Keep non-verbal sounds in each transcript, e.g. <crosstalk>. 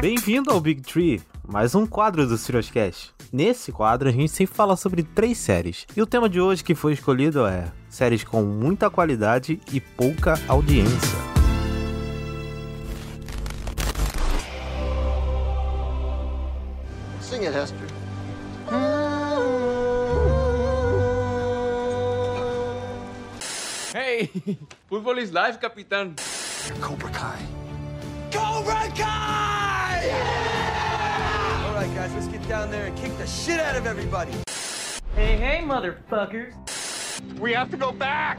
Bem-vindo ao Big Tree, mais um quadro do Serioscast. Nesse quadro a gente sempre fala sobre três séries. E o tema de hoje que foi escolhido é séries com muita qualidade e pouca audiência. Sing it, Hester. Hey, <laughs> fútbol is life, capitán. Cobra Kai. Cobra Kai! All right, guys, let's get down there and kick the shit out of everybody. Hey, hey, motherfuckers. We have to go back.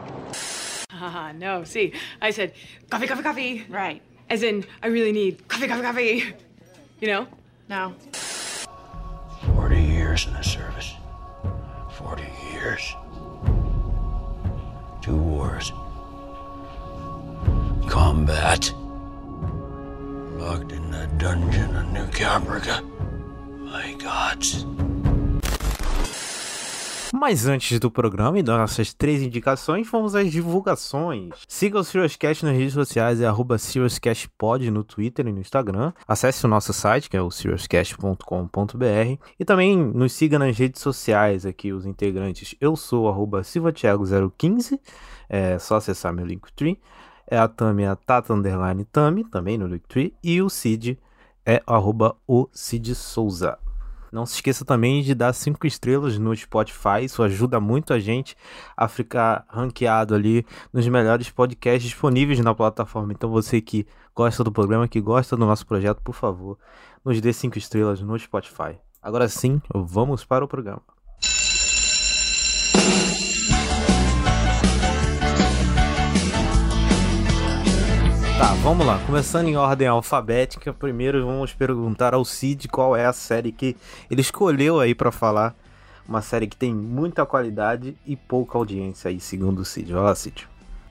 Ah, no. See, I said coffee, coffee, coffee. Right. As in, I really need coffee, coffee, coffee. You know? No. 40 years in the service. 40 years. Two wars. Combat. Locked in that dungeon New Caprica. My. Mas antes do programa e das nossas três indicações, vamos às divulgações. Siga o SiriusCast nas redes sociais, é arroba no Twitter e no Instagram. Acesse o nosso site, que é o SiriusCast.com.br. E também nos siga nas redes sociais aqui, os integrantes. Eu sou arroba SilvaTiago015, é só acessar meu Linktree. É a Tami, a Tata Underline Tami, também no Linktree. E o Cid é arroba o Cid Souza. Não se esqueça também de dar cinco estrelas no Spotify, isso ajuda muito a gente a ficar ranqueado ali nos melhores podcasts disponíveis na plataforma. Então você que gosta do programa, que gosta do nosso projeto, por favor, nos dê cinco estrelas no Spotify. Agora sim, vamos para o programa. Vamos lá. Começando em ordem alfabética, primeiro vamos perguntar ao Cid qual é a série que ele escolheu aí pra falar. Uma série que tem muita qualidade e pouca audiência aí, segundo o Cid. Vai lá, Cid.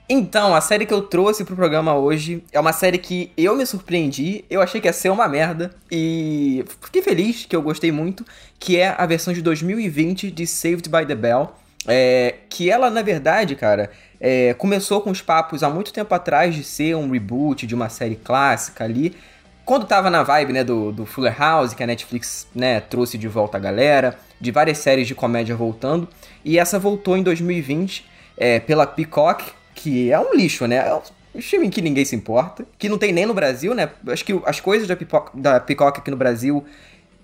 Então, a série que eu trouxe pro programa hoje é uma série que eu me surpreendi, eu achei que ia ser uma merda e fiquei feliz que eu gostei muito, que é a versão de 2020 de Saved by the Bell. É, que ela, na verdade, cara, é, começou com os papos há muito tempo atrás de ser um reboot de uma série clássica ali. Quando tava na vibe, né, do, do Fuller House, que a Netflix, né, trouxe de volta a galera, de várias séries de comédia voltando. E essa voltou em 2020 é, pela Peacock, que é um lixo, né? É um streaming que ninguém se importa, que não tem nem no Brasil, né? Acho que as coisas da Peacock, da Peacock aqui no Brasil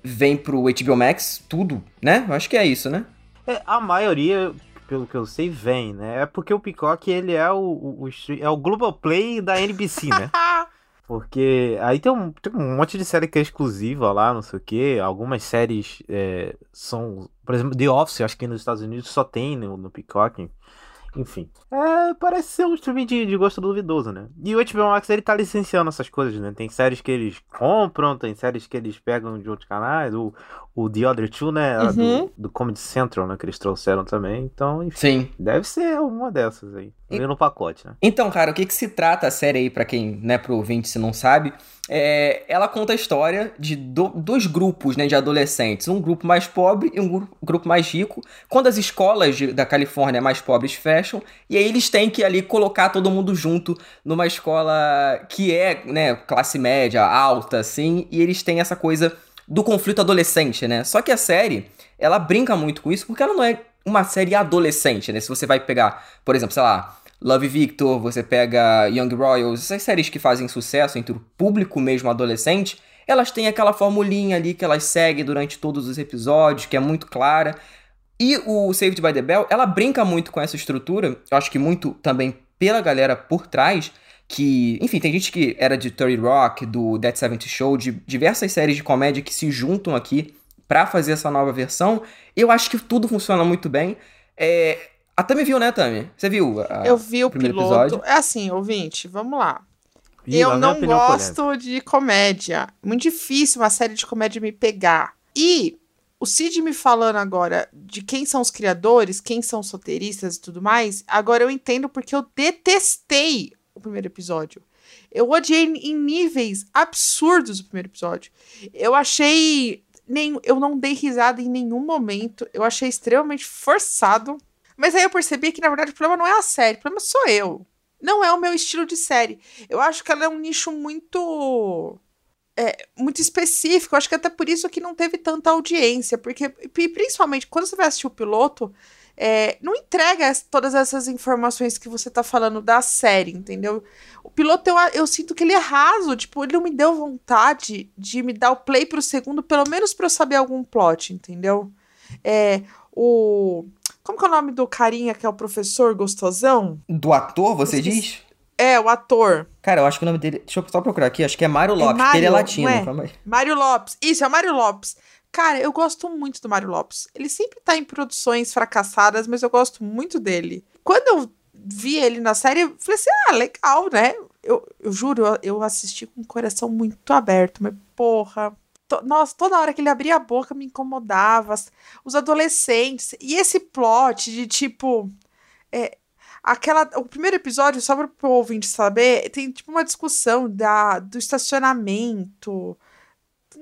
vêm pro HBO Max, tudo, né? Acho que é isso, né? É, a maioria, pelo que eu sei, vem, né? É porque o Peacock, ele é o, o, é o Global Play da NBC, né? <laughs> Porque aí tem um, tem um monte de série que é exclusiva lá, não sei o que. Algumas séries é, são. Por exemplo, The Office, acho que nos Estados Unidos só tem no, no Peacock. Enfim. É, parece ser um streaming de, de gosto duvidoso, né? E o HBO Max ele tá licenciando essas coisas, né? Tem séries que eles compram, tem séries que eles pegam de outros canais. O, o The Other Two, né? Uhum. Do, do Comedy Central, né? Que eles trouxeram também. Então, enfim. Sim. Deve ser uma dessas aí. Vem no pacote, né? Então, cara, o que que se trata a série aí, pra quem, né, pro ouvinte se não sabe, é, ela conta a história de do- dois grupos, né, de adolescentes, um grupo mais pobre e um gru- grupo mais rico, quando as escolas de- da Califórnia mais pobres fecham, e aí eles têm que ali colocar todo mundo junto numa escola que é, né, classe média, alta, assim, e eles têm essa coisa do conflito adolescente, né? Só que a série, ela brinca muito com isso porque ela não é uma série adolescente, né? Se você vai pegar, por exemplo, sei lá, Love Victor, você pega Young Royals, essas séries que fazem sucesso entre o público mesmo adolescente, elas têm aquela formulinha ali que elas seguem durante todos os episódios, que é muito clara. E o Saved by the Bell, ela brinca muito com essa estrutura, eu acho que muito também pela galera por trás, que, enfim, tem gente que era de 30 Rock, do Dead 70 Show, de diversas séries de comédia que se juntam aqui pra fazer essa nova versão. Eu acho que tudo funciona muito bem. É... A Tami viu, né, Tami? Você viu? a- Eu vi o primeiro piloto. episódio? É assim, ouvinte, vamos lá. Ih, eu não gosto de comédia. Muito difícil uma série de comédia me pegar. E o Cid me falando agora de quem são os criadores, quem são os roteiristas e tudo mais, agora eu entendo porque eu detestei o primeiro episódio. Eu odiei em níveis absurdos o primeiro episódio. Eu achei. Nem, eu não dei risada em nenhum momento. Eu achei extremamente forçado. Mas aí eu percebi que, na verdade, o problema não é a série, o problema sou eu. Não é o meu estilo de série. Eu acho que ela é um nicho muito é, muito específico. Acho que até por isso que não teve tanta audiência. Porque, principalmente, quando você vai assistir o piloto, é, não entrega todas essas informações que você tá falando da série, entendeu? O piloto, eu, eu sinto que ele é raso. Tipo, ele não me deu vontade de me dar o play pro segundo, pelo menos pra eu saber algum plot, entendeu? É, o... Como que é o nome do carinha que é o professor gostosão? Do ator, você diz? É, o ator. Cara, eu acho que o nome dele. Deixa eu só procurar aqui, acho que é Mário Lopes, é Mário, porque ele é latino. É? Mário Lopes. Isso, é o Mário Lopes. Cara, eu gosto muito do Mário Lopes. Ele sempre tá em produções fracassadas, mas eu gosto muito dele. Quando eu vi ele na série, eu falei assim: ah, legal, né? Eu, eu juro, eu assisti com o coração muito aberto, mas porra. To, nossa, toda hora que ele abria a boca me incomodava. Os adolescentes. E esse plot de tipo. É, aquela. O primeiro episódio, só para o ouvinte saber, tem tipo uma discussão da, do estacionamento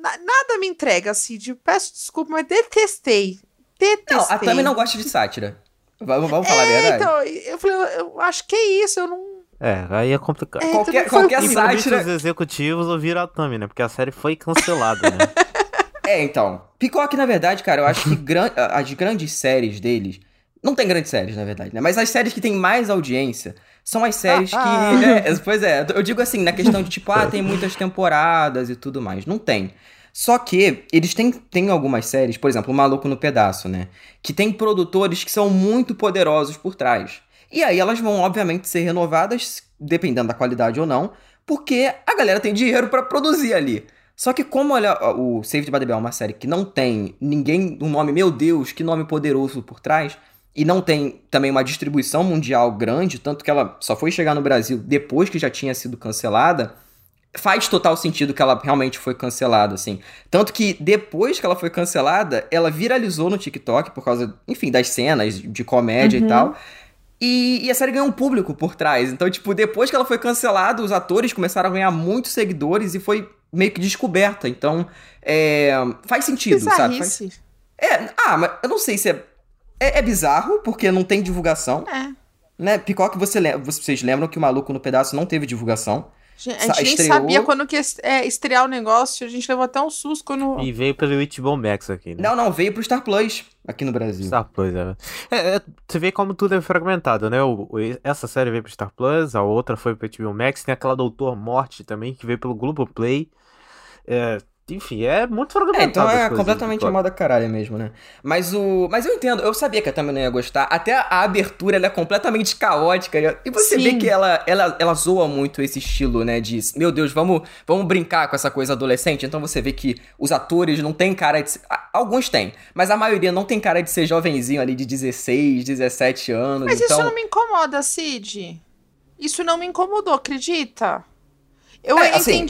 nada me entrega, de peço desculpa, mas detestei. Detestei. Não, a Tami não gosta de sátira. Vamos, vamos falar é, a verdade. Então, eu falei, eu acho que é isso, eu não. É, aí é complicado. É, qualquer qualquer sátira. os executivos ouviram a Tami, né? Porque a série foi cancelada, né? <laughs> é, então. Picoque, na verdade, cara, eu acho que <laughs> gran... as grandes séries deles. Não tem grandes séries, na verdade, né? Mas as séries que têm mais audiência são as séries que. É, pois é, eu digo assim, na questão de tipo, ah, tem muitas temporadas e tudo mais. Não tem. Só que eles têm, têm algumas séries, por exemplo, o Maluco no Pedaço, né? Que tem produtores que são muito poderosos por trás. E aí elas vão, obviamente, ser renovadas, dependendo da qualidade ou não, porque a galera tem dinheiro para produzir ali. Só que como olha, o Save by the Bell é uma série que não tem ninguém, um nome, meu Deus, que nome poderoso por trás, e não tem também uma distribuição mundial grande, tanto que ela só foi chegar no Brasil depois que já tinha sido cancelada, faz total sentido que ela realmente foi cancelada, assim. Tanto que depois que ela foi cancelada, ela viralizou no TikTok por causa, enfim, das cenas de comédia uhum. e tal. E, e, a série ganhou um público por trás. Então, tipo, depois que ela foi cancelada, os atores começaram a ganhar muitos seguidores e foi meio que descoberta. Então, é, faz sentido, sabe? Faz... É, ah, mas eu não sei se é é, é bizarro, porque não tem divulgação. É. Né? Picoque, você lembra, vocês lembram que o Maluco no Pedaço não teve divulgação. A gente nem Estreou... sabia quando que é, estrear o negócio, a gente levou até um susto quando... E veio pelo HBO Max aqui, né? Não, não, veio pro Star Plus aqui no Brasil. Star Plus, é. é, é você vê como tudo é fragmentado, né? O, o, essa série veio pro Star Plus, a outra foi pro HBO Max, tem aquela Doutor Morte também, que veio pelo Globoplay. É, enfim, é muito fragmentado. É, então é completamente a moda caralho mesmo, né? Mas o. Mas eu entendo, eu sabia que a também não ia gostar. Até a abertura ela é completamente caótica. E você Sim. vê que ela, ela, ela zoa muito esse estilo, né? De, meu Deus, vamos, vamos brincar com essa coisa adolescente. Então você vê que os atores não têm cara de. Alguns têm, mas a maioria não tem cara de ser jovenzinho ali de 16, 17 anos. Mas então... isso não me incomoda, Cid. Isso não me incomodou, acredita? Eu é, assim,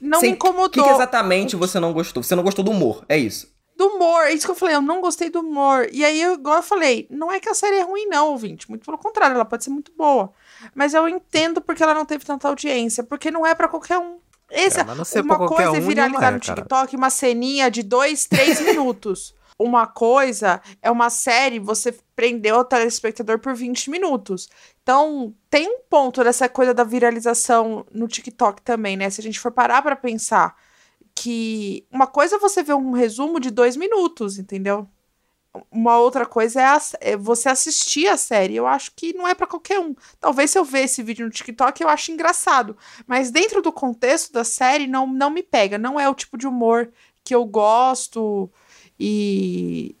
não me incomodou. O que, que, exatamente você não gostou? Você não gostou do humor, é isso? Do humor, é isso que eu falei, eu não gostei do humor. E aí, igual eu falei, não é que a série é ruim, não, ouvinte. Muito pelo contrário, ela pode ser muito boa. Mas eu entendo porque ela não teve tanta audiência, porque não é para qualquer um. Esse, é, uma coisa é viralizar um, no TikTok, uma ceninha de dois, três <laughs> minutos uma coisa é uma série, você prendeu o telespectador por 20 minutos. Então, tem um ponto dessa coisa da viralização no TikTok também, né? Se a gente for parar para pensar que uma coisa é você ver um resumo de dois minutos, entendeu? Uma outra coisa é, a, é você assistir a série. Eu acho que não é para qualquer um. Talvez se eu ver esse vídeo no TikTok eu acho engraçado, mas dentro do contexto da série não, não me pega. Não é o tipo de humor que eu gosto e,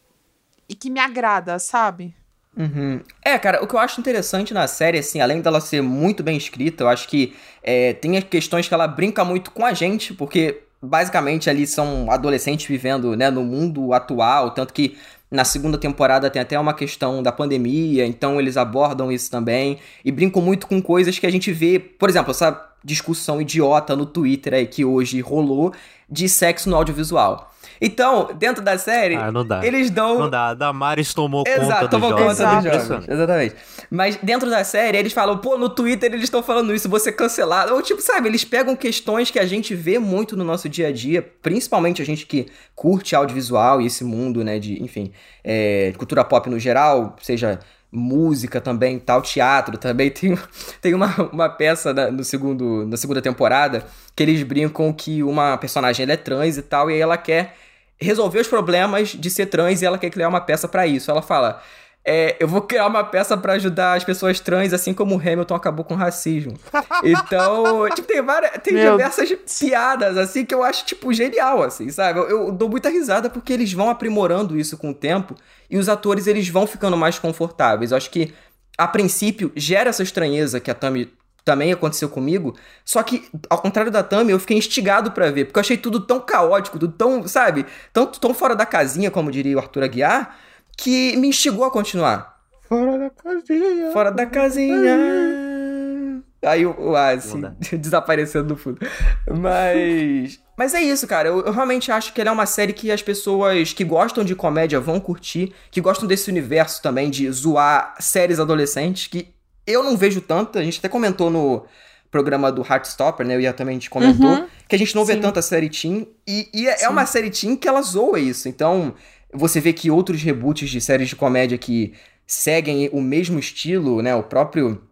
e que me agrada, sabe? Uhum. É, cara, o que eu acho interessante na série, assim, além dela ser muito bem escrita, eu acho que é, tem questões que ela brinca muito com a gente, porque basicamente ali são adolescentes vivendo né, no mundo atual, tanto que na segunda temporada tem até uma questão da pandemia, então eles abordam isso também e brincam muito com coisas que a gente vê, por exemplo, essa discussão idiota no Twitter aí que hoje rolou de sexo no audiovisual. Então, dentro da série, ah, não dá. eles dão. Não dá. A Damares tomou Exato, conta tomou dos conta dos jogos. Exatamente. Mas dentro da série, eles falam, pô, no Twitter eles estão falando isso, você cancelado. Ou tipo, sabe, eles pegam questões que a gente vê muito no nosso dia a dia, principalmente a gente que curte audiovisual e esse mundo, né, de, enfim, é, cultura pop no geral, seja música também, tal, teatro também. <laughs> Tem, tem uma, uma peça na, no segundo, na segunda temporada que eles brincam que uma personagem é trans e tal, e aí ela quer resolver os problemas de ser trans e ela quer criar uma peça para isso. Ela fala: é, eu vou criar uma peça para ajudar as pessoas trans, assim como o Hamilton acabou com o racismo. <laughs> Então, tipo, tem várias. Tem Meu diversas piadas, assim, que eu acho, tipo, genial, assim, sabe? Eu, eu dou muita risada porque eles vão aprimorando isso com o tempo e os atores, eles vão ficando mais confortáveis. Eu acho que, a princípio, gera essa estranheza que a Tami também aconteceu comigo. Só que, ao contrário da Tami, eu fiquei instigado pra ver, porque eu achei tudo tão caótico, tudo tão, sabe, tão, tão fora da casinha, como diria o Arthur Aguiar, que me instigou a continuar. Fora da casinha. Fora da casinha. Aí o, Asi dá. desaparecendo do fundo. Mas. <laughs> Mas é isso, cara. Eu, eu realmente acho que ela é uma série que as pessoas que gostam de comédia vão curtir, que gostam desse universo também de zoar séries adolescentes, que eu não vejo tanto. A gente até comentou no programa do Heartstopper, né? Eu ia também a gente comentou Uhum. que a gente não vê Sim. tanta série teen. E, e é é uma série teen que ela zoa isso. Então, você vê que outros reboots de séries de comédia que seguem o mesmo estilo, né? O próprio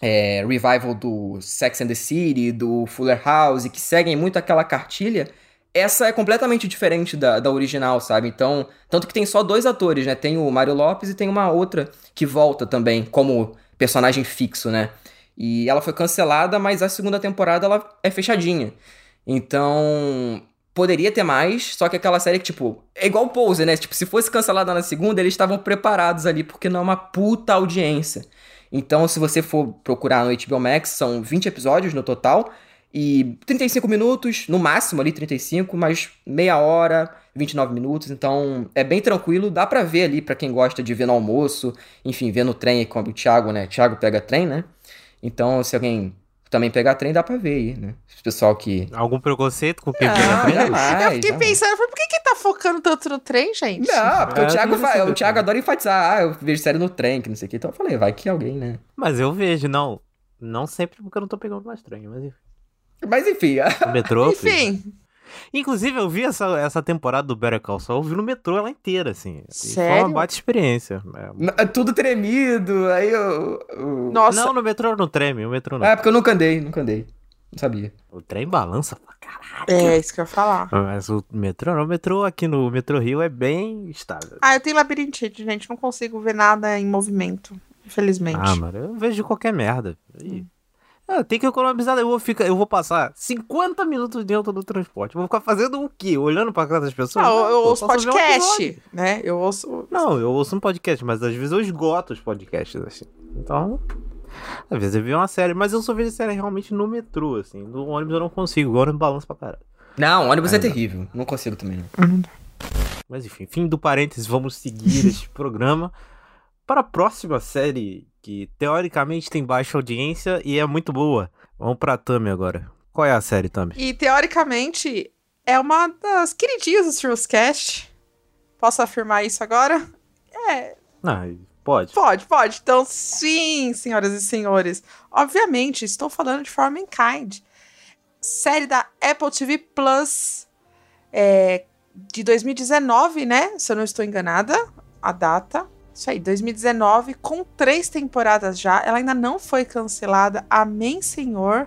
é, revival do Sex and the City, do Fuller House, que seguem muito aquela cartilha, essa é completamente diferente da, da original, sabe? Então, tanto que tem só dois atores, né? Tem o Mário Lopes e tem uma outra que volta também como personagem fixo, né? E ela foi cancelada, mas a segunda temporada ela é fechadinha. Então, poderia ter mais, só que aquela série que, tipo, é igual Pose, né? Tipo, se fosse cancelada na segunda, eles estavam preparados ali, porque não é uma puta audiência. Então, se você for procurar no HBO Max, são 20 episódios no total, e 35 minutos, no máximo ali 35, mas meia hora, 29 minutos, então é bem tranquilo, dá pra ver ali pra quem gosta de ver no almoço, enfim, ver no trem, como o Thiago, né? Thiago pega trem, né? Então, se alguém também pegar trem, dá pra ver aí, né? Esse pessoal que. Algum preconceito com quem Não, pega trem? jamais, eu fiquei jamais. pensando, por que que tá focando tanto no trem, gente? Não, porque É, o Thiago, que saber o Thiago adora enfatizar, ah, eu vejo série no trem, que não sei o que. Então eu falei, vai que alguém, né? Mas eu vejo, não. Não sempre porque eu não tô pegando mais trem, mas enfim. Mas enfim, <laughs> No metrô. filho. Enfim, Inclusive, eu vi essa, essa temporada do Better Call Saul, eu vi no metrô ela inteira, assim. E Foi Sério? uma baita experiência. É. é tudo tremido, aí eu. eu- nossa, Não, no metrô não treme, o metrô não. É porque eu nunca andei, nunca andei. Não sabia. O trem balança pra caralho. é isso que eu ia falar. Mas o metrô não, o metrô aqui no Metrô Rio é bem estável. Ah, eu tenho labirintite, gente, não consigo ver nada em movimento, infelizmente. Ah, mano, eu vejo qualquer merda. Aí- Ah, tem que economizar, eu vou, ficar, eu vou passar 50 minutos dentro do transporte. Eu vou ficar fazendo o quê? Olhando pra casa das pessoas? Ah, eu, eu ouço ver um podcast, né? Eu ouço. Não, eu ouço um podcast, mas às vezes eu esgoto os podcasts, assim. Então, às vezes eu vi uma série, mas eu só vejo série realmente no metrô, assim. No ônibus eu não consigo, o ônibus balança pra caralho. Não, ônibus é Ainda. terrível. Não consigo também, não. Mas enfim, fim do parênteses, vamos seguir <laughs> este programa para a próxima série que teoricamente tem baixa audiência e é muito boa. Vamos pra Tami agora. Qual é a série, Tami? E teoricamente é uma das queridinhas do Cast. Posso afirmar isso agora? É, Ah, pode. pode, pode. Então, sim, senhoras e senhores. Obviamente, estou falando de For Mankind. Série da Apple TV Plus é, de 2019, né? Se eu não estou enganada, a data. Isso aí, 2019, com três temporadas já. Ela ainda não foi cancelada. Amém, senhor.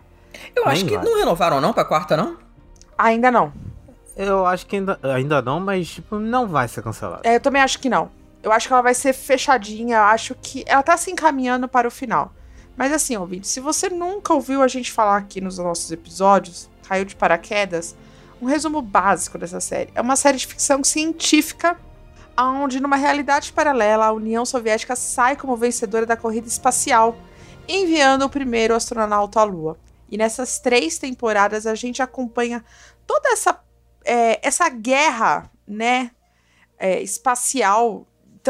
Eu acho Nem que vai. não renovaram, não, pra quarta, não? Ainda não. Eu acho que ainda, ainda não, mas tipo, não vai ser cancelado. É, eu também acho que não. Eu acho que ela vai ser fechadinha. Eu acho que ela tá se encaminhando para o final. Mas assim, ouvinte, se você nunca ouviu a gente falar aqui nos nossos episódios, caiu de paraquedas, um resumo básico dessa série. É uma série de ficção científica onde, numa realidade paralela, a União Soviética sai como vencedora da corrida espacial, enviando o primeiro astronauta à Lua. E nessas três temporadas a gente acompanha toda essa, é, essa guerra, né, é, espacial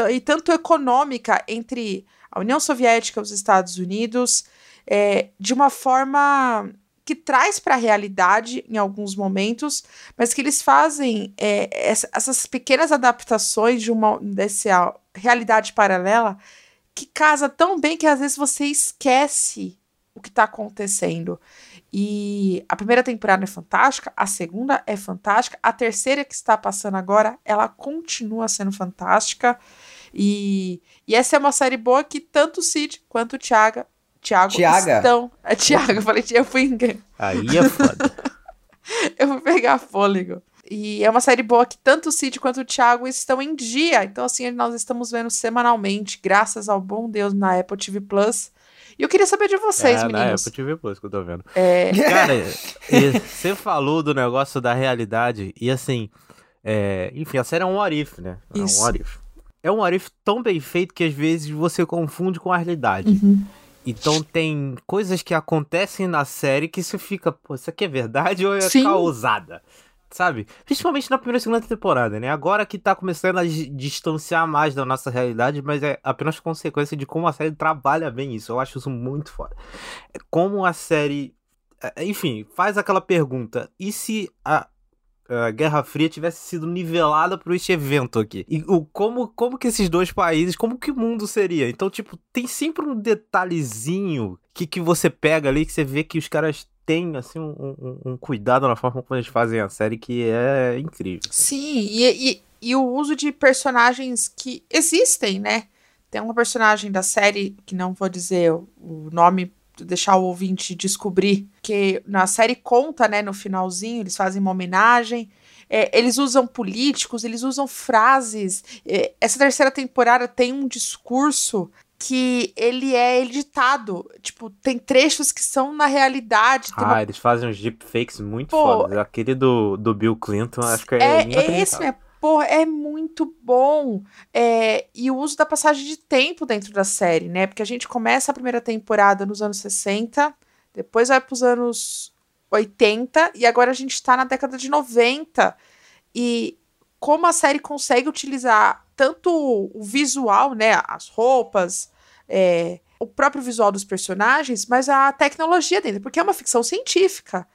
e tanto econômica entre a União Soviética e os Estados Unidos, é, de uma forma que traz para a realidade em alguns momentos, mas que eles fazem é, essa- essas pequenas adaptações de uma dessa realidade paralela que casa tão bem que às vezes você esquece o que está acontecendo. E a primeira temporada é fantástica, a segunda é fantástica, a terceira que está passando agora, ela continua sendo fantástica. E, e essa é uma série boa que tanto o Cid quanto o Thiago, Thiago Thiaga? estão. É Thiago, eu falei, eu fui, em- Aí é foda. <laughs> eu fui pegar fôlego. E é uma série boa que tanto o Cid quanto o Thiago estão em dia. Então, assim, nós estamos vendo semanalmente, graças ao bom Deus, na Apple TV Plus. E eu queria saber de vocês, é, na meninos. Apple TV Plus que eu tô vendo. É, Cara, <laughs> você falou do negócio da realidade e assim, é, enfim, a série é um what if, né? É um Isso. what if. É um what if tão bem feito que às vezes você confunde com a realidade. Uhum. Então tem coisas que acontecem na série que você fica, pô, isso aqui é verdade ou é Sim. causada? Sabe? Principalmente na primeira e segunda temporada, né? Agora que tá começando a di- distanciar mais da nossa realidade, mas é apenas consequência de como a série trabalha bem isso. Eu acho isso muito foda. É Como a série. é, Enfim, faz aquela pergunta: e se a, a Guerra Fria tivesse sido nivelada por este evento aqui? E o, como, como que esses dois países, como que o mundo seria? Então, tipo, tem sempre um detalhezinho que, que você pega ali que você vê que os caras têm, assim, um, um- um cuidado na forma como eles fazem a série que é incrível. Sim, e, e, e o uso de personagens que existem, né? Tem uma personagem da série, que não vou dizer o, o nome, deixar o ouvinte descobrir, que na série conta, né, no finalzinho, eles fazem uma homenagem. É, eles usam políticos, eles usam frases. É, essa terceira temporada tem um discurso que ele é editado. Tipo, tem trechos que são na realidade. Tem uma Ah, eles fazem uns deepfakes muito Pô, fodas. Aquele do, do Bill Clinton, acho que é, É, é esse mesmo. Porra, é muito bom. É, e o uso da passagem de tempo dentro da série, né? Porque a gente começa a primeira temporada nos anos 60, depois vai pros anos 80, e agora a gente tá na década de 90. E como a série consegue utilizar tanto o visual, né? As roupas, é, o próprio visual dos personagens, mas a tecnologia dentro, porque é uma ficção científica.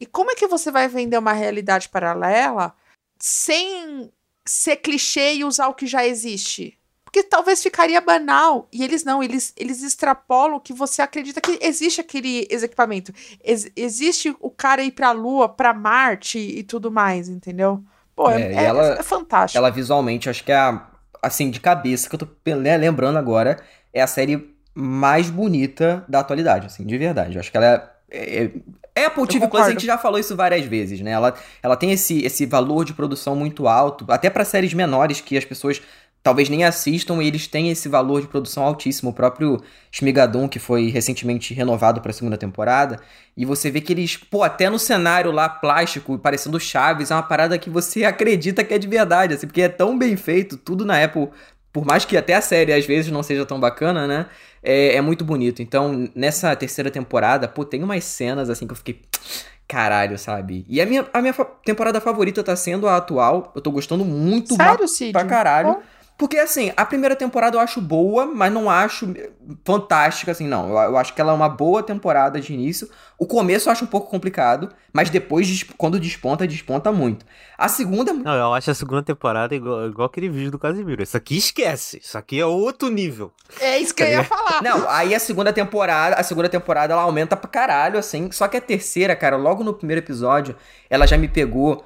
E como é que você vai vender uma realidade paralela sem ser clichê e usar o que já existe? Porque talvez ficaria banal. E eles não, eles, eles extrapolam que você acredita que existe aquele equipamento. Ex- existe o cara ir pra Lua, pra Marte e tudo mais, entendeu? Pô, é, É, é- ela- é fantástico. Ela visualmente, acho que é a, assim, de cabeça, que eu tô né, lembrando agora, é a série mais bonita da atualidade, assim, de verdade. Eu acho que ela é é Apple TV Plus, a gente já falou isso várias vezes, né? Ela, ela tem esse, esse valor de produção muito alto, até para séries menores que as pessoas talvez nem assistam, e eles têm esse valor de produção altíssimo. O próprio Shmigadon, que foi recentemente renovado para a segunda temporada, e você vê que eles, pô, até no cenário lá plástico, parecendo Chaves, é uma parada que você <laughs> acredita que é de verdade, assim, porque é tão bem feito, tudo na Apple, por mais que até a série às vezes não seja tão bacana, né? É, é muito bonito. Então, nessa terceira temporada, pô, tem umas cenas assim que eu fiquei. Caralho, sabe? E a minha, a minha temporada favorita tá sendo a atual. Eu tô gostando muito Sério, Cid? pra caralho. Porque, assim, a primeira temporada eu acho boa, mas não acho eh, fantástica, assim, não. Eu, eu acho que ela é uma boa temporada de início. O começo eu acho um pouco complicado, mas depois, quando desponta, desponta muito. A segunda é Não, eu acho a segunda temporada igual, igual aquele vídeo do Casimiro. Isso aqui esquece. Isso aqui é outro nível. É isso que eu ia falar. Não, aí a segunda temporada, a segunda temporada ela aumenta pra caralho, assim. Só que a terceira, cara, logo no primeiro episódio, ela já me pegou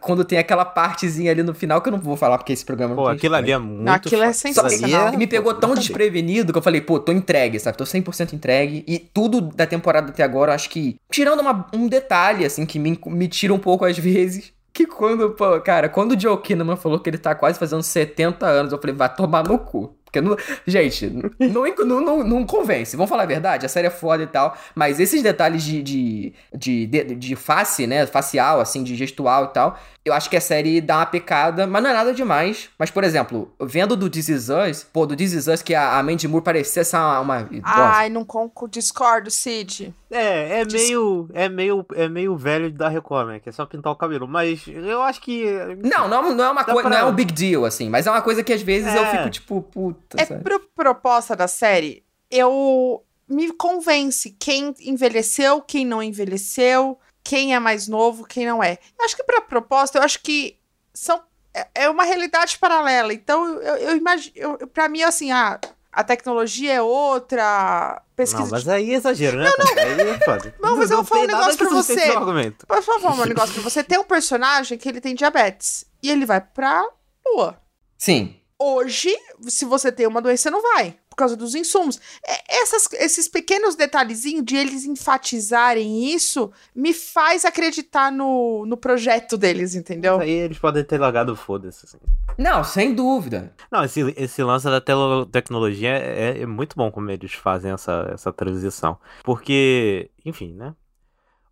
quando tem aquela partezinha ali no final que eu não vou falar porque esse programa não Pô, tem aquilo ali é muito. Aquilo é sensacional. E me pegou tão desprevenido que eu falei, pô, tô entregue, sabe? Tô 100% entregue. E tudo da temporada até agora, eu acho que. Tirando uma- um detalhe, assim, que me, me tira um pouco às vezes. <laughs> Que quando, pô, cara, quando o Joe Kinnaman falou que ele tá quase fazendo 70 anos, eu falei, vai tomar no cu. Porque, não, gente, não, não, não, não convence. Vamos falar a verdade, a série é foda e tal, mas esses detalhes de, de, de, de, de face, né, facial, assim, de gestual e tal, eu acho que a série dá uma pecada, mas não é nada demais. Mas, por exemplo, vendo do This Is Us, pô, do This Is Us, que a, a Mandy Moore parecia essa uma... nossa, Ai, não conco, discordo, Cid. É, é meio, é meio, é meio velho da Record, né? Que é só pintar o cabelo. Mas eu acho que. Não, não, não é uma coisa, pra- não é um big deal, assim, mas é uma coisa que às vezes eu É. fico tipo, puta, É sabe? pro proposta da série, eu me convence quem envelheceu, quem não envelheceu, quem é mais novo, quem não é. Eu acho que pra proposta, eu acho que são é- é uma realidade paralela. Então, eu, eu imagino, eu, eu- pra mim, assim, a, a tecnologia é outra, pesquisa Não, mas aí é exagero, né? cara? Aí é foda. Não, mas eu vou falar um negócio pra você. argumento. Por favor, um negócio pra você. Tem um personagem que ele tem diabetes. E ele vai pra lua. Sim. Hoje, se você tem uma doença, você não vai. Por causa dos insumos. É, essas- esses pequenos detalhezinhos de eles enfatizarem isso me faz acreditar no, no projeto deles, entendeu? Aí eles podem ter largado foda-se. assim. Não, sem dúvida. Não, esse, esse lance da tecnologia é, é muito bom como eles fazem essa, essa transição. Porque, enfim, né?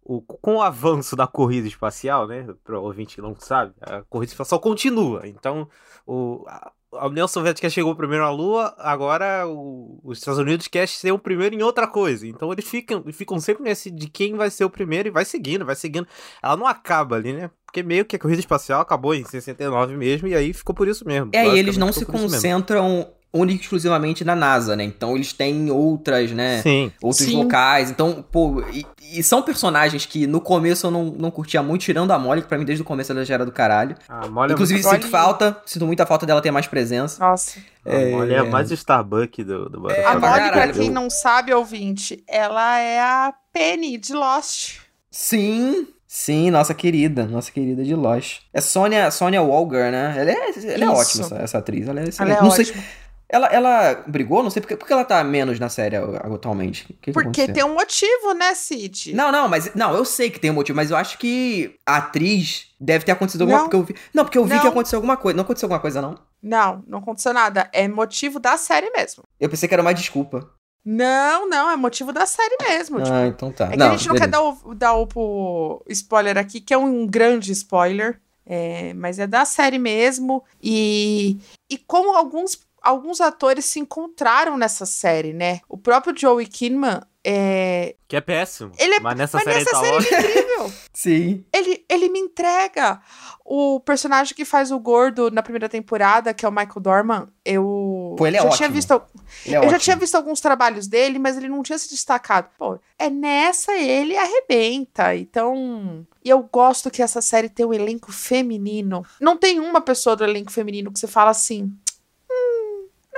O, com o avanço da corrida espacial, né? Para o ouvinte que não sabe, a corrida espacial continua. Então, o, a, a União Soviética chegou primeiro à Lua, agora o- os Estados Unidos querem ser o primeiro em outra coisa. Então, eles ficam, ficam sempre nesse de quem vai ser o primeiro e vai seguindo, vai seguindo. Ela não acaba ali, né? Porque meio que a corrida espacial acabou em 69 mesmo, e aí ficou por isso mesmo. É, e eles não se concentram única e exclusivamente na NASA, né? Então eles têm outras, né? Sim. Outros Sim. locais. Então, pô, e, e são personagens que no começo eu não, não curtia muito, tirando a Molly, que pra mim desde o começo ela já era do caralho. A Molly é Inclusive, muito- sinto falta, sinto muita falta dela ter mais presença. Nossa. A Molly é mais Starbuck do, do A Butterfly. pra Molly, pra quem não sabe, ouvinte, ela é a Penny de Lost. Sim, sim, nossa querida, nossa querida de Lost. É Sonia, Sonia Walger, né? Ela é, ela é Isso. ótima, essa, essa atriz. Ela é, Ela é não sei, ótima. Ela, ela brigou? Não sei porque, porque ela tá menos na série atualmente. Que que Porque aconteceu? tem um motivo, né, Cid? Não, não, mas não, eu sei que tem um motivo, mas eu acho que a atriz deve ter acontecido alguma Não. porque eu vi. Não, porque eu vi Não. que aconteceu alguma coisa. Não aconteceu alguma coisa, não? Não, não aconteceu nada. É motivo da série mesmo. Eu pensei que era uma desculpa. Não, não, é motivo da série mesmo. tipo, Ah, então tá. é que a gente não quer dar o, dar o spoiler aqui, que é um grande spoiler. é, mas é da série mesmo. E, e como alguns, alguns atores se encontraram nessa série, né? O próprio Joey Kinnaman é. Que é péssimo. Ele é- mas nessa mas série nessa tá série ótimo. ele é incrível. <laughs> Sim. ele, ele me entrega. O personagem que faz o gordo na primeira temporada, que é o Michael Dorman, eu Pô, ele é já ótimo. tinha visto. Ele é eu já ótimo. tinha visto alguns trabalhos dele, mas ele não tinha se destacado. Pô, é nessa ele arrebenta. Então. E eu gosto que essa série tem um elenco feminino. Não tem uma pessoa do elenco feminino que você fala assim.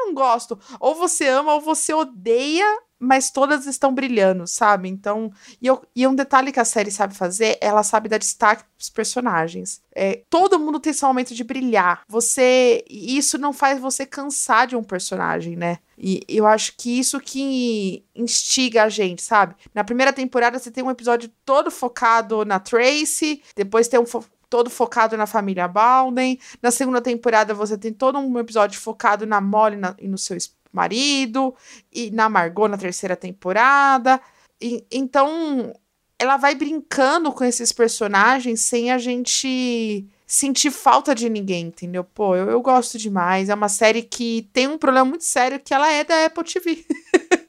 Não gosto. Ou você ama ou você odeia, mas todas estão brilhando, sabe? Então. E, eu- e um detalhe que a série sabe fazer, ela sabe dar destaque pros personagens. É, todo mundo tem seu momento de brilhar. Você. Isso não faz você cansar de um personagem, né? E eu acho que isso que instiga a gente, sabe? Na primeira temporada você tem um episódio todo focado na Tracy, depois tem um fo- todo focado na família Bowden. Na segunda temporada você tem todo um episódio focado na Molly na- e no seu marido, e na Margot na terceira temporada. E- então ela vai brincando com esses personagens sem a gente sentir falta de ninguém, entendeu? Pô, eu, eu gosto demais. É uma série que tem um problema muito sério que ela é da Apple TV. <laughs>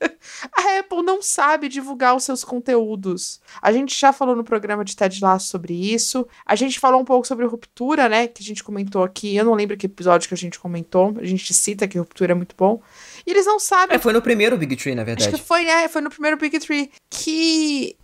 a Apple não sabe divulgar os seus conteúdos. A gente já falou no programa de Ted Lasso sobre isso. A gente falou um pouco sobre Ruptura, né? Que a gente comentou aqui. Eu não lembro que episódio que a gente comentou. A gente cita que Ruptura é muito bom. E eles não sabem É, foi no primeiro Big Tree, na Acho verdade. que foi, né? Foi no primeiro Big Tree. Que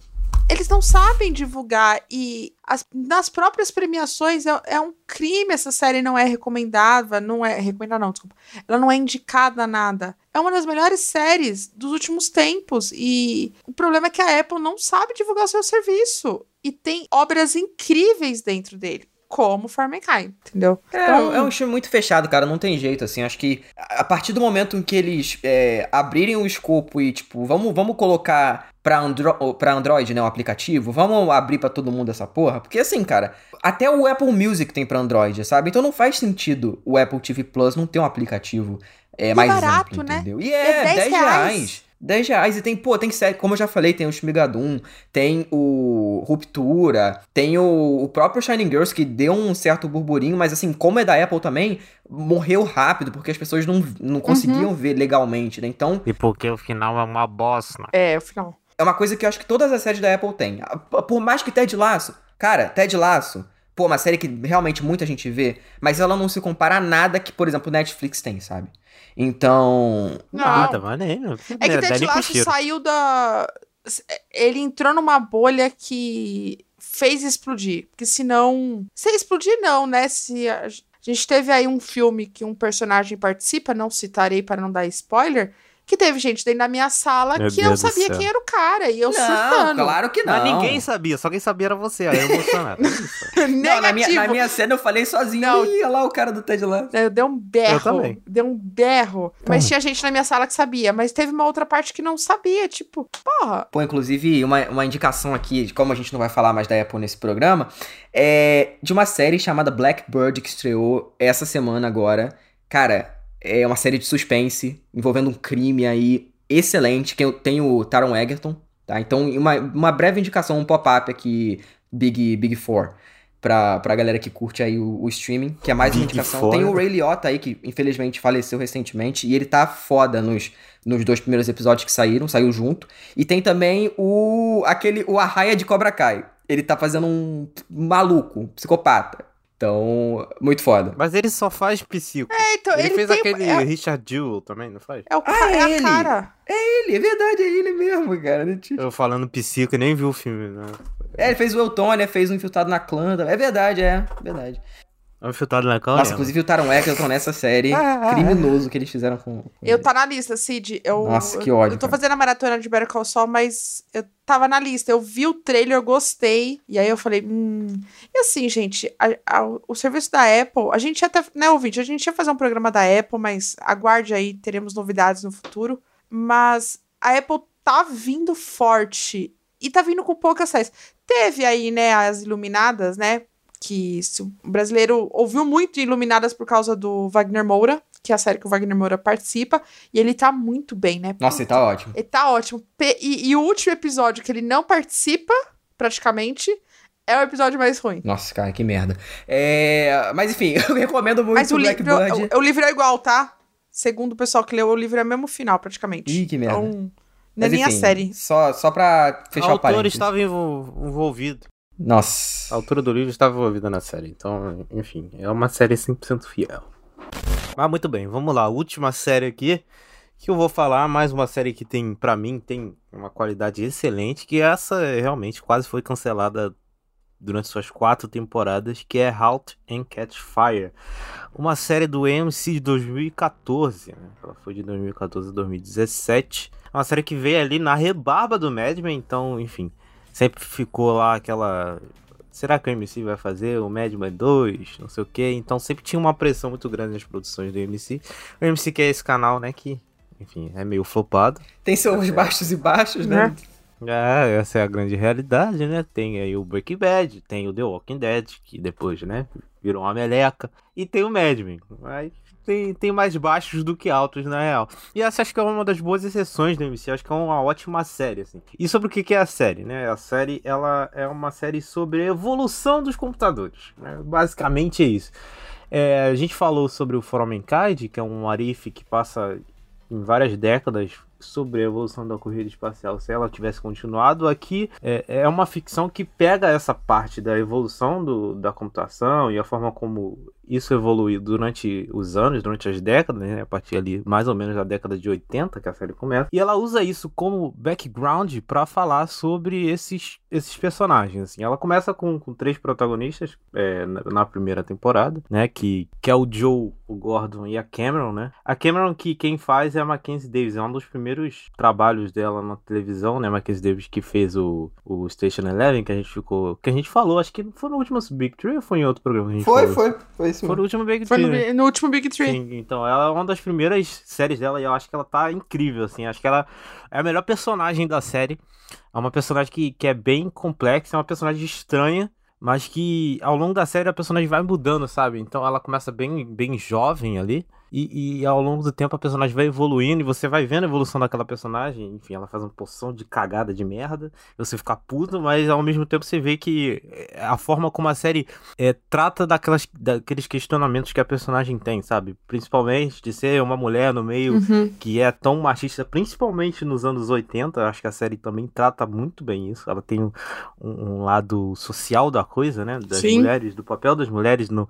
eles não sabem divulgar. E as- nas próprias premiações é, é um crime essa série não é recomendada. Não é. Recomendada, não, desculpa. Ela não é indicada a nada. É uma das melhores séries dos últimos tempos. E o problema é que a Apple não sabe divulgar o seu serviço. E tem obras incríveis dentro dele. Como Farmenheim, entendeu? É, Então- é um time muito fechado, cara. Não tem jeito, assim. Acho que a partir do momento em que eles é, abrirem o escopo e, tipo, vamos, vamos colocar pra, Andro pra Android, né, o aplicativo, vamos abrir pra todo mundo essa porra. Porque, assim, cara, até o Apple Music tem pra Android, sabe? Então não faz sentido o Apple TV Plus não ter um aplicativo é, E mais barato, amplo, né? entendeu? E É é, 10 10 reais. reais. 10 reais. E tem, pô, tem série, como eu já falei, tem o Shmigadum, tem o Ruptura, tem o, o próprio Shining Girls, que deu um certo burburinho, mas assim, como é da Apple também, morreu rápido, porque as pessoas não, não conseguiam ver legalmente, né? Então, E porque o final é uma bosta. É, o final. é uma coisa que eu acho que todas as séries da Apple têm. Por mais que Ted Lasso, cara, Ted Lasso, pô, uma série que realmente muita gente vê, mas ela não se compara a nada que, por exemplo, Netflix tem, sabe? Então, Não. Ah, tá maneiro. É que Ted Lasso saiu da. Ele entrou numa bolha que fez explodir. Porque senão. Se explodir, não, né? Se a gente teve aí um filme que um personagem participa, não citarei para não dar spoiler, que teve gente dentro da minha sala Meu que eu Deus do sabia quem era o cara. E eu Não, surtando. claro que não. Mas ninguém sabia, só quem sabia era você. Aí eu emocionado. <laughs> Não, na minha, na minha cena eu falei sozinho. Não. Ih, olha lá o cara do Ted Lasso. Eu dei um berro. Eu também. Dei um berro. Mas tinha gente na minha sala que sabia. Mas teve uma outra parte que não sabia. Tipo, porra. Pô, inclusive, uma, uma indicação aqui, de como a gente não vai falar mais da Apple nesse programa, é de uma série chamada Blackbird, que estreou essa semana agora. Cara, é uma série de suspense, envolvendo um crime aí excelente, que eu tenho o Taron Egerton, tá? Então, uma, uma breve indicação, um pop-up aqui, Big, Big Four. Pra, pra galera que curte aí o, o streaming, que é mais uma Big indicação. Four. Tem o Ray Liotta aí, que infelizmente faleceu recentemente, e ele tá foda nos, nos dois primeiros episódios que saíram, saiu junto. E tem também o aquele o Arraia de Cobra Kai. Ele tá fazendo um maluco, um psicopata. Então, muito foda. Mas ele só faz psico. É, então, ele, ele, fez tem- aquele É, Richard Jewell também, não faz? é o Ah, ca- é é a ele. cara. Ele, é verdade, é ele mesmo, cara. Eu falando psico e nem vi o filme, né? É, ele fez o Eutônia, fez o Infiltrado na Clã. É verdade, é. Verdade. É um filtrado na cama. Nossa, inclusive o Taron Egerton <laughs> nessa série. Ah, ah, criminoso que eles fizeram com. Eu tá na lista, Cid. Eu, Nossa, que ódio, Eu tô cara. fazendo a maratona de Better Call Saul, mas eu tava na lista. Eu vi o trailer, eu gostei. E aí eu falei, hum. E assim, gente, a- a- o serviço da Apple, a gente ia até, né, ouvinte, a gente ia fazer um programa da Apple, mas aguarde aí, teremos novidades no futuro. Mas a Apple tá vindo forte e tá vindo com poucas séries. Teve aí, né, as Iluminadas, né? Que se o brasileiro ouviu muito Iluminadas por causa do Wagner Moura, que é a série que o Wagner Moura participa, e ele tá muito bem, né? Nossa, ele tá ótimo. Ele tá ótimo. E, e o último episódio que ele não participa, praticamente, é o episódio mais ruim. Nossa, cara, que merda. É, mas enfim, <laughs> eu recomendo muito Mas o o livro, o, o livro é igual, tá? Segundo o pessoal que leu, o livro é o mesmo final, praticamente. Ih, que merda. Então, não é nem a série. Só, só pra O fechar o autor parênteses. estava envol- envolvido. A Nossa. autora do livro estava envolvida na série. Então, enfim, é uma série 100% fiel. Mas muito bem, vamos lá. Última série aqui que eu vou falar. Mais uma série que tem, pra mim, tem uma qualidade excelente. Que essa realmente quase foi cancelada durante suas quatro temporadas. Que é Halt and Catch Fire. Uma série do AMC de 2014. né? Ela foi de 2014 a 2017. Uma série que veio ali na rebarba do Mad Men. Então, enfim, sempre ficou lá aquela. Será que o MC vai fazer o Mad Men 2? Não sei o que. Então sempre tinha uma pressão muito grande nas produções do MC. O MC que é esse canal, né? Que, enfim, é meio flopado. Tem seus baixos e baixos, né? É, essa é a grande realidade, né? Tem aí o Breaking Bad, tem o The Walking Dead, que depois, né, virou uma meleca. E tem o Mad Men. Mas tem, tem mais baixos do que altos, na real. E essa acho que é uma das boas exceções do MC. Acho que é uma ótima série, assim. E sobre o que é a série, né? A série, ela é uma série sobre a evolução dos computadores. Né? Basicamente é isso. É, a gente falou sobre o For Mankind, que é um Arif que passa em várias décadas sobre a evolução da corrida espacial se ela tivesse continuado aqui é, é uma ficção que pega essa parte da evolução do, da computação e a forma como isso evoluiu durante os anos, durante as décadas, né, a partir ali mais ou menos da década de 80 que a série começa, e ela usa isso como background para falar sobre esses, esses personagens. Assim. Ela começa com, com três protagonistas é, na, na primeira temporada, né, que, que é o Joe, o Gordon e a Cameron, né? A Cameron que quem faz é a Mackenzie Davis, é um dos primeiros trabalhos dela na televisão, né? Mackenzie Davis que fez o, o Station Eleven, que a gente ficou, que a gente falou, acho que foi no último Big Tree ou foi em outro programa que a gente Foi, falou? foi. Foi isso Foi no último Big Foi Tree. no, né? no último Big Tree. Sim, então ela é uma das primeiras séries dela e eu acho que ela tá incrível, assim. Acho que ela é a melhor personagem da série. É uma personagem que, que é bem complexa, é uma personagem estranha, mas que ao longo da série a personagem vai mudando, sabe? Então ela começa bem, bem jovem ali. E, e ao longo do tempo a personagem vai evoluindo e você vai vendo a evolução daquela personagem. Enfim, ela faz uma porção de cagada de merda. Você fica puto, mas ao mesmo tempo você vê que é, a forma como a série é, trata daquelas, daqueles questionamentos que a personagem tem, sabe? Principalmente de ser uma mulher no meio Uhum. que é tão machista, principalmente nos anos 80. Acho que a série também trata muito bem isso. Ela tem um, um lado social da coisa, né? Das Sim. mulheres, do papel das mulheres no,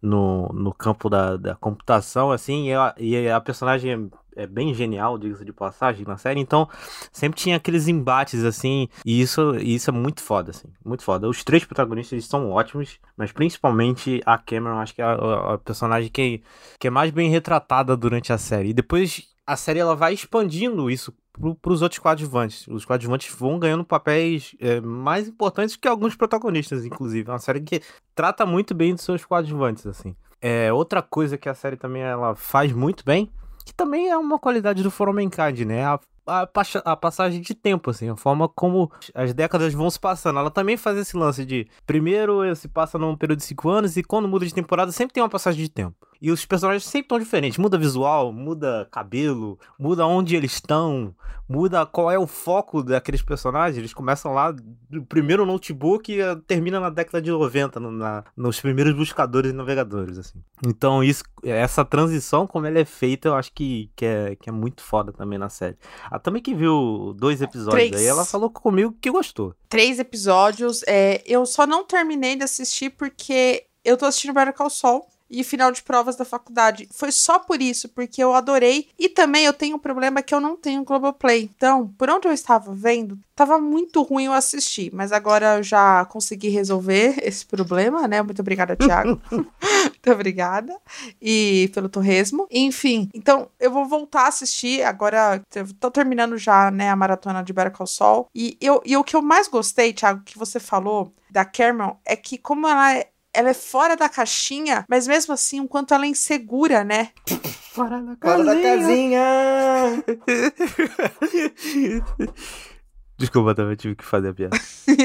no, no campo da, da computação, assim. E a, e a personagem é, é bem genial, diga-se de passagem, na série. Então, sempre tinha aqueles embates, assim. E isso, e isso é muito foda, assim. Muito foda. Os três protagonistas eles são ótimos, mas principalmente a Cameron, acho que é a- a personagem que, que é mais bem retratada durante a série. E depois a série ela vai expandindo isso para os outros coadjuvantes. Os coadjuvantes vão ganhando papéis é, mais importantes que alguns protagonistas, inclusive. É uma série que trata muito bem dos seus coadjuvantes, assim. É, outra coisa que a série também ela faz muito bem, que também é uma qualidade do For Mankind, né? A, a, a, passagem de tempo, assim, a forma como as décadas vão se passando. Ela também faz esse lance de primeiro se passa num período de cinco anos e quando muda de temporada sempre tem uma passagem de tempo. E os personagens sempre estão diferentes. Muda visual, muda cabelo, muda onde eles estão, muda qual é o foco daqueles personagens. Eles começam lá do primeiro notebook e eh, termina na década de 90, no, na, nos primeiros buscadores e navegadores, assim. Então, isso, essa transição, como ela é feita, eu acho que, que, é, que é muito foda também na série. A também que viu dois episódios Três. aí, ela falou comigo que gostou. Três episódios. É, eu só não terminei de assistir porque eu tô assistindo Better Call Saul e final de provas da faculdade. Foi só por isso, porque eu adorei. E também eu tenho um problema que eu não tenho Globoplay. Então, por onde eu estava vendo, tava muito ruim eu assistir. Mas agora eu já consegui resolver <laughs> esse problema, né? Muito obrigada, Thiago. <laughs> muito obrigada. E pelo torresmo. Enfim, então eu vou voltar a assistir. Agora tô terminando já, né, a maratona de Better Call Saul. E, eu, e o que eu mais gostei, Thiago, que você falou da Cameron, é que como ela é ela é fora da caixinha, mas mesmo assim, o quanto ela é insegura, né? Fora da casinha! Fora da casinha! <laughs> Desculpa, também tive que fazer a piada.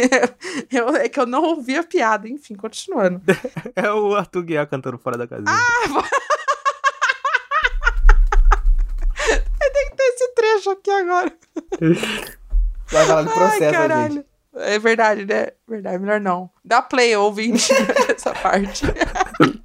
<laughs> eu, é que eu não ouvi a piada, enfim, continuando. <laughs> é o Arthur Guiar cantando fora da casinha. Ah, Tem que ter esse trecho aqui agora. Vai falar de processo, Ai, gente. É verdade, né? Verdade, melhor não. Dá play, ouvinte, nessa <laughs> parte.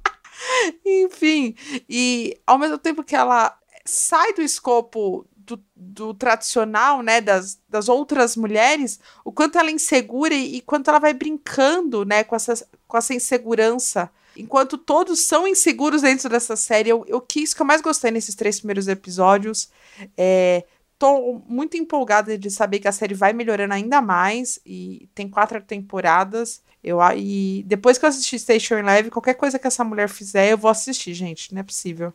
<laughs> Enfim, e ao mesmo tempo que ela sai do escopo do, do, tradicional, né, das, das outras mulheres, o quanto ela é insegura e, e quanto ela vai brincando, né, com essa, com essa insegurança. Enquanto todos são inseguros dentro dessa série, eu, eu quis que eu mais gostei nesses três primeiros episódios. É, tô muito empolgada de saber que a série vai melhorando ainda mais e tem quatro temporadas. Eu e depois que eu assistir Station Live, qualquer coisa que essa mulher fizer, eu vou assistir, gente, não é possível.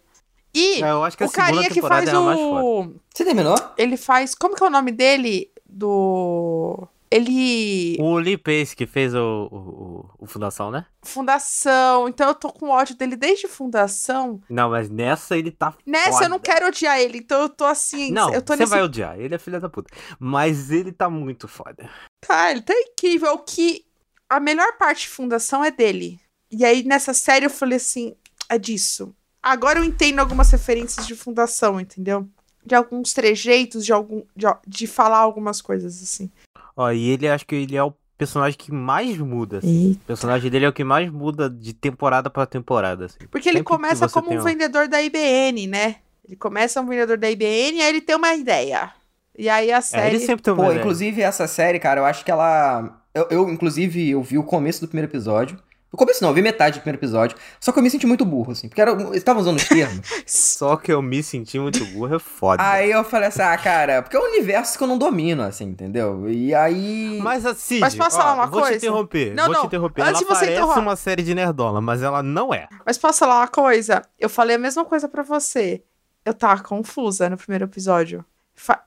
E é, o carinha que faz é o Você terminou? Ele faz, como que é o nome dele do ele. O Lee Pace que fez o, o, o, Fundação, né? Fundação. Então eu tô com ódio dele desde Fundação. Não, mas nessa ele tá. Nessa foda. eu não quero odiar ele. Então eu tô assim. Não, você nesse... vai odiar. Ele é filha da puta. Mas ele tá muito foda. Tá, ele tá incrível. Que a melhor parte de Fundação é dele. E aí nessa série eu falei assim: é disso. Agora eu entendo algumas referências de Fundação, entendeu? De alguns trejeitos, de, algum, de, de falar algumas coisas assim. Ó, e ele acho que ele é o personagem que mais muda. Assim. O personagem dele é o que mais muda de temporada para temporada. Assim. Porque ele começa como um vendedor da IBN, né? Ele começa um vendedor da IBN e aí ele tem uma ideia. E aí a série. É, ele sempre tem uma Pô, ideia. inclusive essa série, cara, eu acho que ela. Eu, eu, inclusive, eu vi o começo do primeiro episódio. No começo não, eu vi metade do primeiro episódio. Só que eu me senti muito burro, assim. Porque era, eles estavam usando os termos. <laughs> só que eu me senti muito burro é foda. Aí eu falei assim, ah, cara, porque é um universo que eu não domino, assim, entendeu? E aí. Mas assim. Mas posso falar uma vou coisa? Vou te interromper. Não, vou não. te interromper. Antes ela você parece uma série de nerdola, mas ela não é. Mas posso falar uma coisa? Eu falei a mesma coisa para você. Eu tava confusa no primeiro episódio.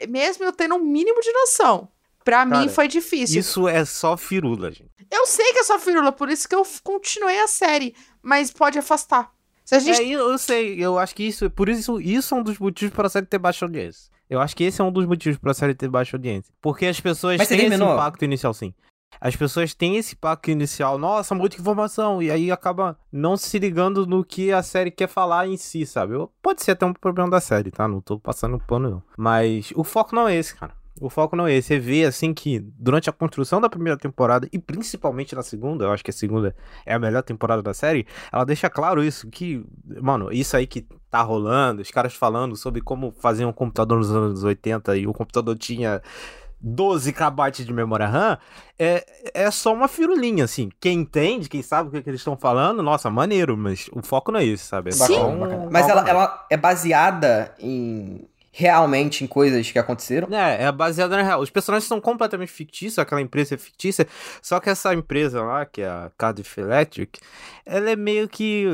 Mesmo eu tendo um mínimo de noção. Pra Cara, mim foi difícil. Isso é só firula, gente. Eu sei que é só firula, por isso que eu continuei a série. Mas pode afastar. Se a gente... É, eu sei, eu acho que isso, por isso, isso é um dos motivos para a série ter baixa audiência. Eu acho que esse é um dos motivos para a série ter baixa audiência. Porque as pessoas Mas têm esse impacto inicial, sim. As pessoas têm esse impacto inicial, nossa, muita informação, e aí acaba não se ligando no que a série quer falar em si, sabe? Pode ser até um problema da série, tá? Não tô passando pano, não. Mas o foco não é esse, cara. O foco não é esse. Você vê, assim, que durante a construção da primeira temporada, e principalmente na segunda, eu acho que a segunda é a melhor temporada da série, ela deixa claro isso, que, mano, isso aí que tá rolando, os caras falando sobre como fazer um computador nos anos 80 e o computador tinha 12 KB de memória RAM, é, é só uma firulinha, assim. Quem entende, quem sabe o que, que eles estão falando, nossa, maneiro, mas o foco não é isso, sabe? É Sim, um... mas ela, ela é baseada em realmente em coisas que aconteceram. É, é baseado na real. Os personagens são completamente fictícios, aquela empresa é fictícia, só que essa empresa lá, que é a Cardiff Electric, ela é meio que.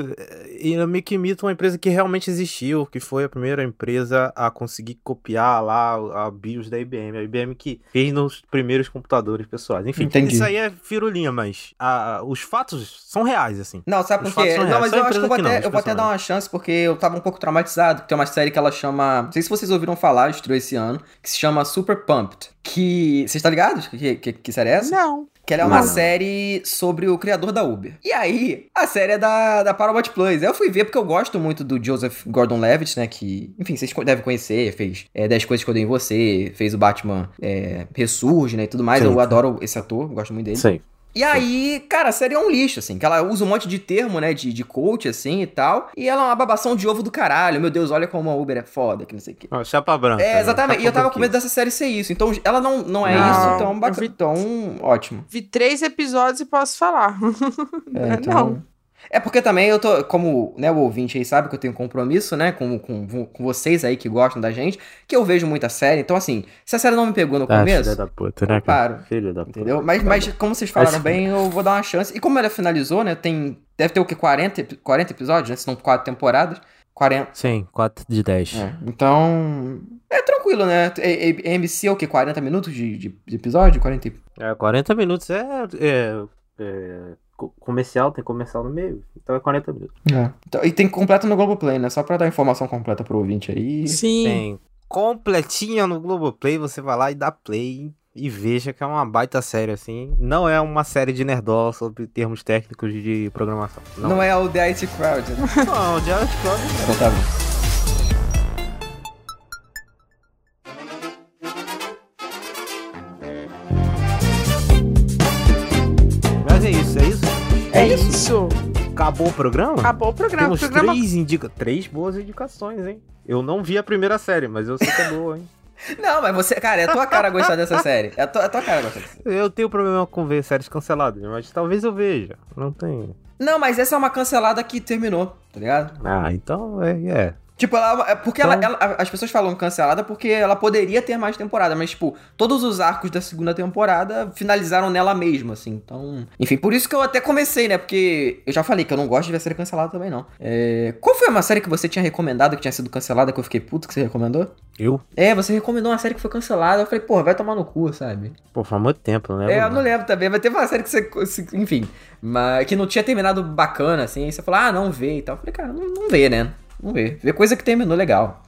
Ela meio que imita uma empresa que realmente existiu, que foi a primeira empresa a conseguir copiar lá a BIOS da IBM. A IBM que fez nos primeiros computadores pessoais. Enfim, Entendi. isso aí é firulinha, mas a- os fatos são reais, assim. Não, sabe Os por quê? Não, mas só eu acho que eu vou, que até, não, eu vou até dar uma chance, porque eu tava um pouco traumatizado. Tem uma série que ela chama. Não sei se vocês ouviram falar, estreou esse ano, que se chama Super Pumped. Que. Vocês estão ligados? Que, que, que série é essa? Não. Que ela é uma Não. série sobre o criador da Uber. E aí, a série é da, da Paramount Plus. Eu fui ver porque eu gosto muito do Joseph Gordon-Levitt, né? Que, enfim, vocês devem conhecer. Fez é, 10 Coisas Que Eu Dei Em Você. Fez o Batman é, Ressurge, né? E tudo mais. Sim, eu sim. adoro esse ator. Gosto muito dele. Sei. E aí, cara, a série é um lixo, assim, que ela usa um monte de termo, né, de, de coach, assim, e tal, e ela é uma babação de ovo do caralho, meu Deus, olha como a Uber é foda, que não sei o quê. Ó, chapa branca. É, né? exatamente, Chapa e eu tava com medo dessa série ser isso, então ela não, não é Não, isso, então, bacana, vi- então, ótimo. Vi três episódios e posso falar. É, <laughs> Não. É porque também eu tô, como né, o ouvinte aí sabe que eu tenho compromisso, né, com, com, com vocês aí que gostam da gente, que eu vejo muita série, então assim, se a série não me pegou no Ah, começo, filha da puta, né, paro. Filho da puta. Entendeu? Mas, mas como vocês falaram Mas- bem, eu vou dar uma chance. E como ela finalizou, né? Tem. Deve ter o quê? 40, epi- 40 episódios, né? Se não quatro temporadas. 40. Sim, 4 de 10. É, então. É tranquilo, né? A- a- AMC é o quê? 40 minutos de, de, de episódio? 40 e... É, 40 minutos é, é, é comercial, tem comercial no meio. Então é 40 minutos. Então, e tem completo no Globoplay, né? Só pra dar informação completa pro ouvinte aí. Sim. Tem completinha no Globoplay, você vai lá e dá play e veja que é uma baita série, assim. Não é uma série de nerdola sobre termos técnicos de programação. Não, Não, é o The IT Crowd. né? Não, o Jared Cloud então tá bom. Acabou o programa? Acabou o programa. Temos programa... três, indica... três boas indicações, hein? Eu não vi a primeira série, mas eu sei que é boa, hein? <laughs> Não, mas você, cara, é a tua cara gostar dessa série. É a tua, é a tua cara gostar dessa série. Eu tenho problema com ver séries canceladas, mas talvez eu veja. Não tem. Não, mas essa é uma cancelada que terminou, tá ligado? Ah, então é. é. Tipo, ela, é porque ela, Então- ela- as pessoas falam cancelada porque ela poderia ter mais temporada, mas, tipo, todos os arcos da segunda temporada finalizaram nela mesma, assim. Então. Enfim, por isso que eu até comecei, né? Porque eu já falei que eu não gosto de ver série cancelada também, não. É, Qual foi uma série que você tinha recomendado que tinha sido cancelada que eu fiquei puto que você recomendou? Eu? É, você recomendou uma série que foi cancelada. Eu falei, porra, vai tomar no cu, sabe? Pô, faz muito tempo, né? É, eu não lembro também, mas teve uma série que você. Enfim, mas que não tinha terminado bacana, assim. Aí você falou, ah, não vê e tal. Eu falei, cara, não, não vê, né? Não vê. Vê coisa que terminou legal.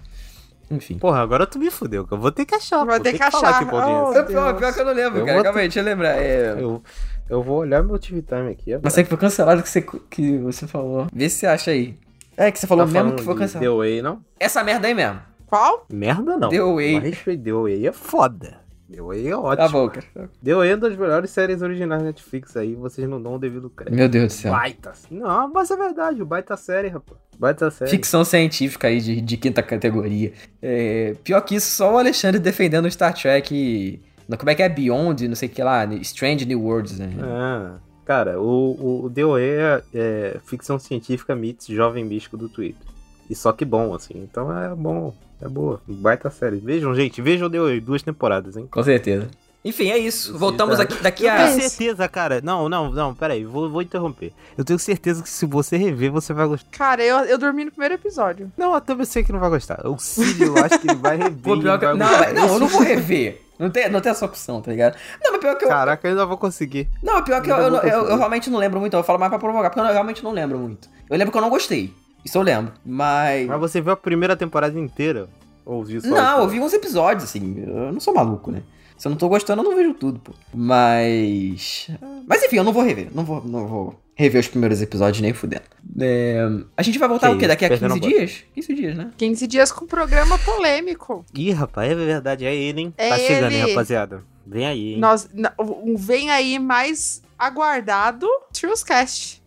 Enfim. Porra, agora tu me fudeu, que eu vou ter que achar. Vai vou ter que falar achar. aqui pra audiência. Oh, É pior, pior que eu não lembro, Eu cara. vou Calma aí, deixa eu lembrar. É... Eu, eu vou olhar meu TV Time aqui. Uma série que foi cancelada que você, que você falou. Vê se você acha aí. É, que você falou Tá mesmo que foi de cancelada. The Way, não? Essa merda aí mesmo. Qual? Merda não. The Way. Mas respeito, The Way é foda. The Way é Tá ótimo. bom, cara. Way é uma das melhores séries originais da Netflix aí, vocês não dão o devido crédito. Meu Deus do céu. Baita. Não, mas é verdade, o baita série, rapaz. Baita série. Ficção científica aí de, de quinta categoria. É, pior que isso, só o Alexandre defendendo o Star Trek. no- Como é que é? Beyond, não sei o que lá. Strange New Worlds, né? Ah, cara, o, o, Way é, é ficção científica meets jovem místico do Twitter. E só que bom, assim. Então é bom, é boa. Baita série. Vejam, gente, vejam Way, duas temporadas, hein? Com certeza. Enfim, é isso. Voltamos aqui daqui Eu a. tenho certeza, cara. Não, não, não, peraí, vou, vou interromper. Eu tenho certeza que se você rever, você vai gostar. Cara, eu, eu dormi no primeiro episódio. Não, eu também sei que não vai gostar. O Cid, eu acho que ele vai <laughs> rever. Pô, pior que... vai Não, não, eu não vou rever. Não tem, não tem essa opção, tá ligado? Não, mas pior que eu. Caraca, eu ainda vou conseguir. Não, pior que eu, eu, eu- eu realmente não lembro muito. Eu falo mais pra provocar, porque eu não- realmente não lembro muito. Eu lembro que eu não gostei. Isso eu lembro. Mas. Mas você viu a primeira temporada inteira? Ou viu só Não, isso? eu vi uns episódios, assim. Eu não sou maluco, né? Se eu não tô gostando, eu não vejo tudo, pô. Mas. Mas enfim, eu não vou rever. Não vou, não vou rever os primeiros episódios nem fudendo. É, A gente vai voltar Que o quê? Daqui a perdendo 15 a bola. dias? 15 dias, né? 15 dias com programa polêmico. Ih, rapaz, é verdade, é ele, hein? É tá chegando, hein, rapaziada? Vem aí, hein? Nós, um vem aí mais aguardado Truescast.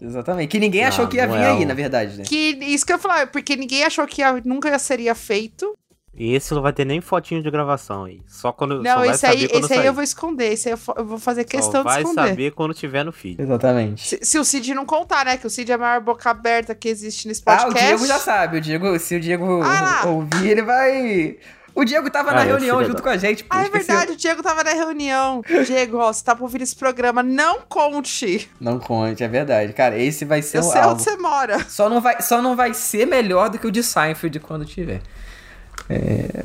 Exatamente. Que ninguém Não, achou que ia vir é aí, um- na verdade, né? Que isso que eu ia falar, porque ninguém achou que ia- nunca seria feito. Esse não vai ter nem fotinho de gravação aí. Só quando. só Não, vai esse aí, esse aí sair. eu vou esconder. Esse aí eu, eu vou fazer Só questão de vai esconder. saber quando tiver no feed. Exatamente. Se, se o Cid não contar, né? Que o Cid é a maior boca aberta que existe nesse Ah, podcast. o Diego já sabe. O Diego, se o Diego Ah ouvir, ele vai. O Diego tava na Ah, é, reunião junto da- com a gente. pô, Ah, é verdade, o Diego tava na reunião. Diego, ó, você tá pra ouvir esse programa, não conte. Não conte, é verdade. Cara, esse vai ser Eu um sei algo. onde você mora. Só não, vai, só não vai ser melhor do que o de Seinfeld quando tiver.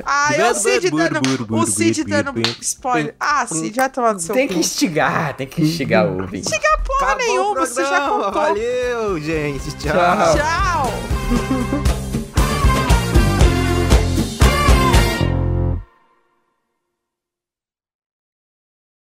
Ah, é o Cid dando. O Cid dando spoiler. Ah, Cid, já tomando seu Tem que instigar, tem que instigar o ouvinte. Porra Acabou o nenhuma, você já contou. Valeu, gente. Tchau. Tchau.